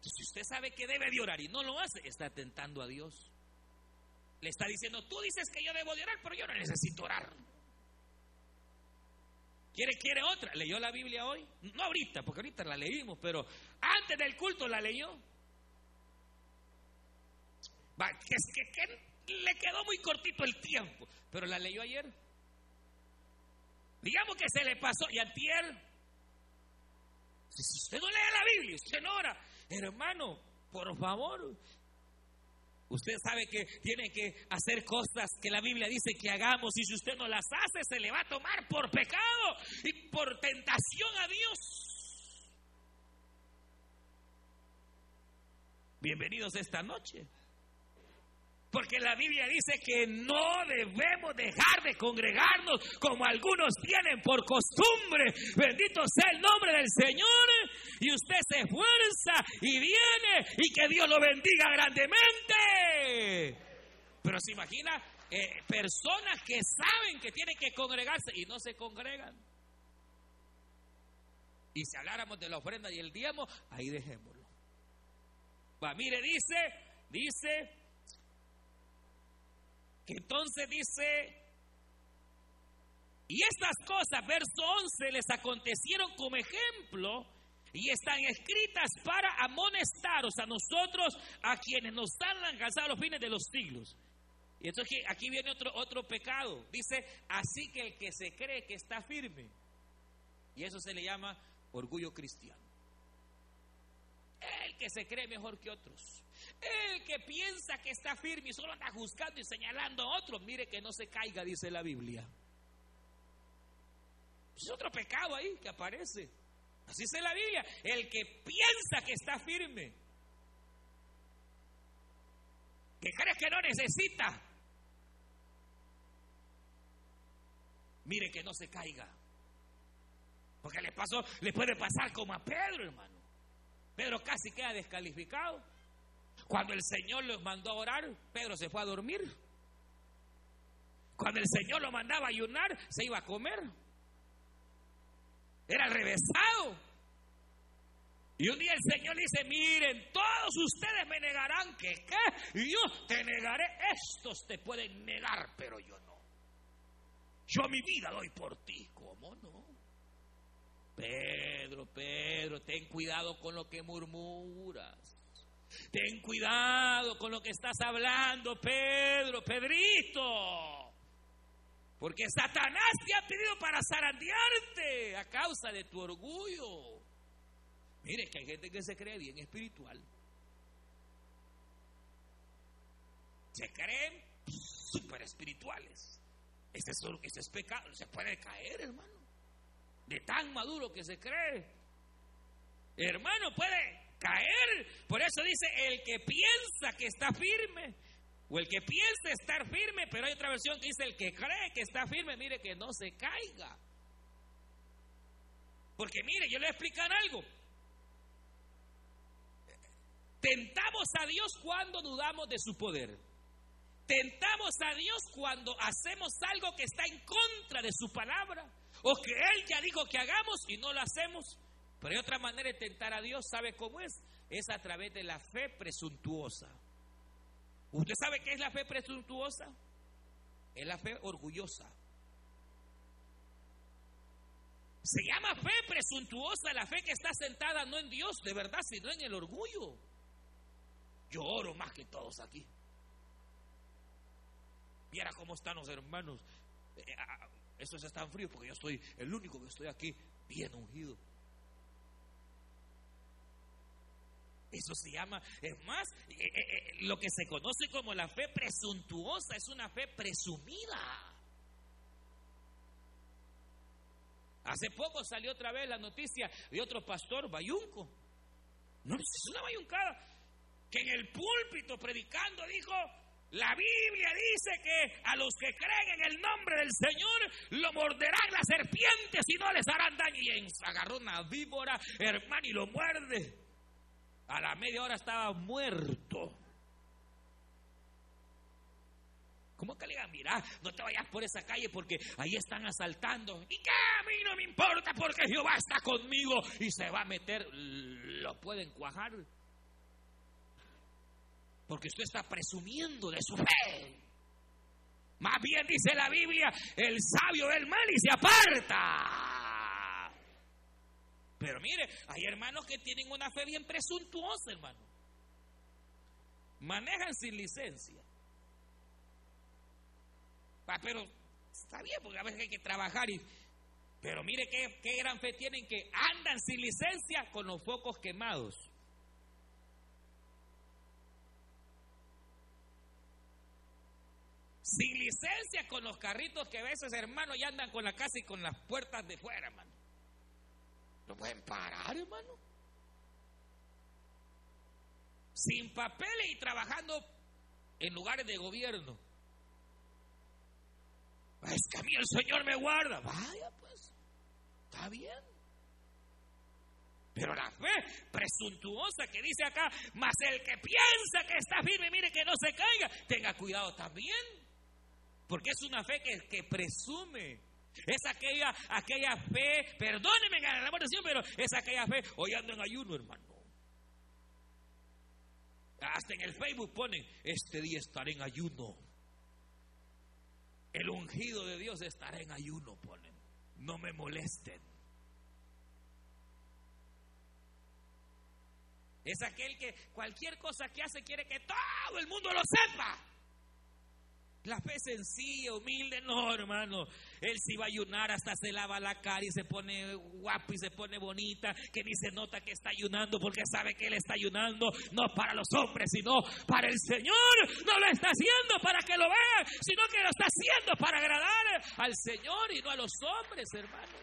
Si usted sabe que debe de orar y no lo hace, está tentando a Dios. Le está diciendo, tú dices que yo debo de orar, pero yo no necesito orar. ¿Quiere, quiere otra? ¿Leyó la Biblia hoy? No ahorita, porque ahorita la leímos, pero antes del culto la leyó. Va, que le quedó muy cortito el tiempo, pero la leyó ayer. Digamos que se le pasó y antier. Si usted no lee la Biblia, usted no ora, hermano, por favor, Usted sabe que tiene que hacer cosas que la Biblia dice que hagamos y si usted no las hace se le va a tomar por pecado y por tentación a Dios. Bienvenidos esta noche. Porque la Biblia dice que no debemos dejar de congregarnos como algunos tienen por costumbre. Bendito sea el nombre del Señor. Y usted se esfuerza y viene y que Dios lo bendiga grandemente. Pero se imagina eh, personas que saben que tienen que congregarse y no se congregan. Y si habláramos de la ofrenda y el diezmo, ahí dejémoslo. Mire, dice, dice entonces dice, y estas cosas, verso 11, les acontecieron como ejemplo y están escritas para amonestaros a nosotros, a quienes nos han alcanzado los fines de los siglos. Y entonces aquí viene otro, otro pecado. Dice, así que el que se cree que está firme, y eso se le llama orgullo cristiano. El que se cree mejor que otros. El que piensa que está firme y solo anda juzgando y señalando a otros, mire que no se caiga, dice la Biblia. Es otro pecado ahí que aparece. Así dice la Biblia. El que piensa que está firme, que cree que no necesita, mire que no se caiga. Porque le pasó, le puede pasar como a Pedro, hermano. Pedro casi queda descalificado. Cuando el Señor los mandó a orar, Pedro se fue a dormir. Cuando el Señor lo mandaba a ayunar, se iba a comer. Era revesado. Y un día el Señor dice, miren, todos ustedes me negarán que qué, yo te negaré, estos te pueden negar, pero yo no. Yo mi vida doy por ti, ¿cómo no? Pedro, Pedro, ten cuidado con lo que murmuras. Ten cuidado con lo que estás hablando, Pedro, Pedrito. Porque Satanás te ha pedido para zarandearte a causa de tu orgullo. Mire que hay gente que se cree bien espiritual. Se creen súper espirituales. Ese es, ese es pecado. Se puede caer, hermano. De tan maduro que se cree. Hermano, puede caer. Por eso dice, el que piensa que está firme, o el que piensa estar firme, pero hay otra versión que dice, el que cree que está firme, mire que no se caiga. Porque mire, yo le voy a explicar algo. Tentamos a Dios cuando dudamos de su poder. Tentamos a Dios cuando hacemos algo que está en contra de su palabra o que Él ya dijo que hagamos y no lo hacemos. Pero hay otra manera de tentar a Dios, ¿sabe cómo es? Es a través de la fe presuntuosa. ¿Usted sabe qué es la fe presuntuosa? Es la fe orgullosa. Se llama fe presuntuosa la fe que está sentada no en Dios de verdad, sino en el orgullo. Yo oro más que todos aquí. Viera cómo están los hermanos. Eh, ah, Estos están fríos porque yo soy el único que estoy aquí bien ungido. Eso se llama, es más, eh, eh, eh, lo que se conoce como la fe presuntuosa es una fe presumida. Hace poco salió otra vez la noticia de otro pastor, Bayunco. No, es una bayuncada. Que en el púlpito predicando dijo La Biblia dice que a los que creen en el nombre del Señor lo morderán las serpientes y no les harán daño. Y agarró una víbora, hermano, y lo muerde. A la media hora estaba muerto. ¿Cómo que le digan, mira, no te vayas por esa calle porque ahí están asaltando? ¿Y qué? A mí no me importa porque Jehová está conmigo y se va a meter. Lo pueden cuajar. Porque usted está presumiendo de su fe. Más bien dice la Biblia, el sabio del mal y se aparta. Pero mire, hay hermanos que tienen una fe bien presuntuosa, hermano. Manejan sin licencia. Pero está bien, porque a veces hay que trabajar. Pero mire qué, qué gran fe tienen que andan sin licencia con los focos quemados. sin licencia con los carritos que a veces, hermano, ya andan con la casa y con las puertas de fuera, hermano. No pueden parar, hermano. Sin papeles y trabajando en lugares de gobierno. Es que a mí el Señor me guarda. Vaya, pues, está bien. Pero la fe presuntuosa que dice acá, más el que piensa que está firme, mire que no se caiga, tenga cuidado también. Porque es una fe que, que presume. Es aquella, aquella fe, perdóneme la pero es aquella fe, hoy ando en ayuno, hermano. Hasta en el Facebook ponen, este día estaré en ayuno. El ungido de Dios estará en ayuno, ponen. No me molesten. Es aquel que cualquier cosa que hace quiere que todo el mundo lo sepa. La fe sencilla, humilde, no, hermano. Él si va a ayunar, hasta se lava la cara y se pone guapo y se pone bonita, que ni se nota que está ayunando porque sabe que él está ayunando no para los hombres, sino para el Señor. No lo está haciendo para que lo vean, sino que lo está haciendo para agradar al Señor y no a los hombres, hermano.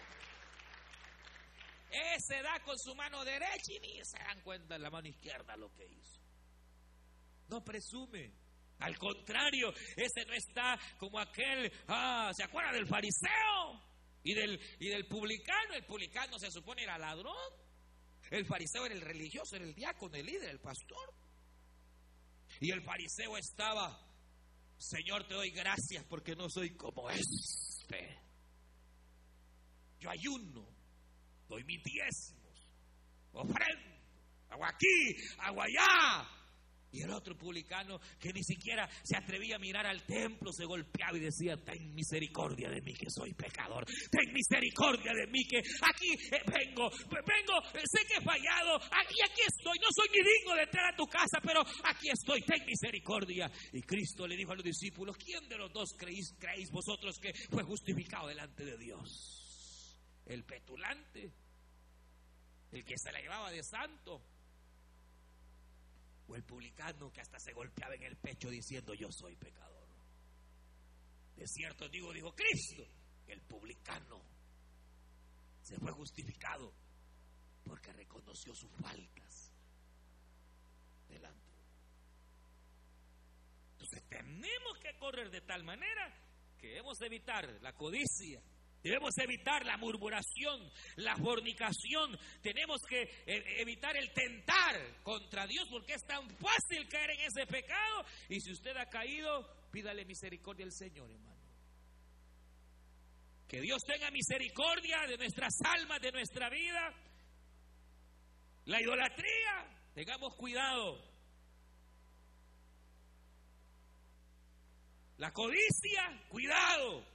Ese da con su mano derecha y ni se dan cuenta en la mano izquierda lo que hizo. No presume. Al contrario, ese no está como aquel, ah, ¿se acuerda del fariseo? Y del, y del publicano. El publicano se supone era ladrón. El fariseo era el religioso, era el diácono, el líder, el pastor. Y el fariseo estaba, Señor, te doy gracias porque no soy como este. Yo ayuno, doy mis diezmos, ofrendo, hago aquí, hago allá, y el otro publicano que ni siquiera se atrevía a mirar al templo se golpeaba y decía, ten misericordia de mí que soy pecador, ten misericordia de mí que aquí eh, vengo, vengo, sé que he fallado, aquí, aquí estoy, no soy ni digno de entrar a tu casa, pero aquí estoy, ten misericordia. Y Cristo le dijo a los discípulos, ¿quién de los dos creéis, creéis vosotros que fue justificado delante de Dios? El petulante, el que se la llevaba de santo el publicano que hasta se golpeaba en el pecho diciendo yo soy pecador. De cierto digo, dijo Cristo, el publicano se fue justificado porque reconoció sus faltas delante. Entonces tenemos que correr de tal manera que debemos evitar la codicia, Debemos evitar la murmuración, la fornicación. Tenemos que eh, evitar el tentar contra Dios porque es tan fácil caer en ese pecado. Y si usted ha caído, pídale misericordia al Señor, hermano. Que Dios tenga misericordia de nuestras almas, de nuestra vida. La idolatría, tengamos cuidado. La codicia, cuidado.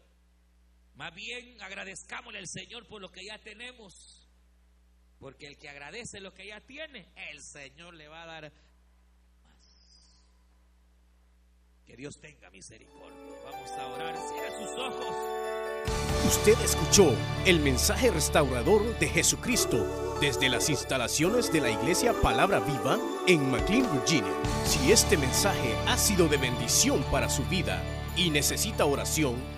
Más bien agradezcámosle al Señor por lo que ya tenemos. Porque el que agradece lo que ya tiene, el Señor le va a dar más. Que Dios tenga misericordia. Vamos a orar. Cierra sus ojos. Usted escuchó el mensaje restaurador de Jesucristo desde las instalaciones de la iglesia Palabra Viva en McLean, Virginia. Si este mensaje ha sido de bendición para su vida y necesita oración,